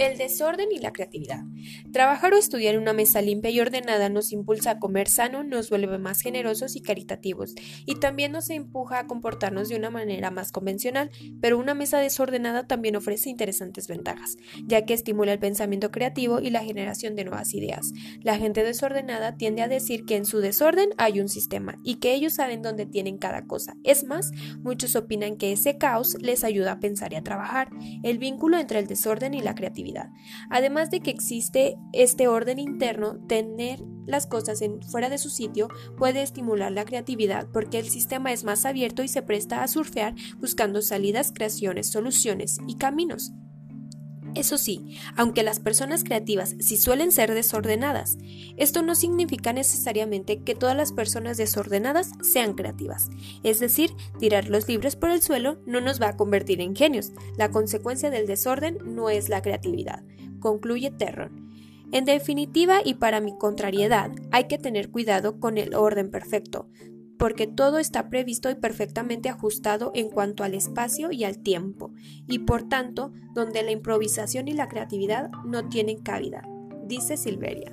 El desorden y la creatividad. Trabajar o estudiar en una mesa limpia y ordenada nos impulsa a comer sano, nos vuelve más generosos y caritativos, y también nos empuja a comportarnos de una manera más convencional, pero una mesa desordenada también ofrece interesantes ventajas, ya que estimula el pensamiento creativo y la generación de nuevas ideas. La gente desordenada tiende a decir que en su desorden hay un sistema y que ellos saben dónde tienen cada cosa. Es más, muchos opinan que ese caos les ayuda a pensar y a trabajar. El vínculo entre el desorden y la creatividad Además de que existe este orden interno, tener las cosas fuera de su sitio puede estimular la creatividad porque el sistema es más abierto y se presta a surfear buscando salidas, creaciones, soluciones y caminos. Eso sí, aunque las personas creativas sí suelen ser desordenadas, esto no significa necesariamente que todas las personas desordenadas sean creativas. Es decir, tirar los libros por el suelo no nos va a convertir en genios. La consecuencia del desorden no es la creatividad, concluye Terron. En definitiva, y para mi contrariedad, hay que tener cuidado con el orden perfecto porque todo está previsto y perfectamente ajustado en cuanto al espacio y al tiempo, y por tanto, donde la improvisación y la creatividad no tienen cabida, dice Silveria.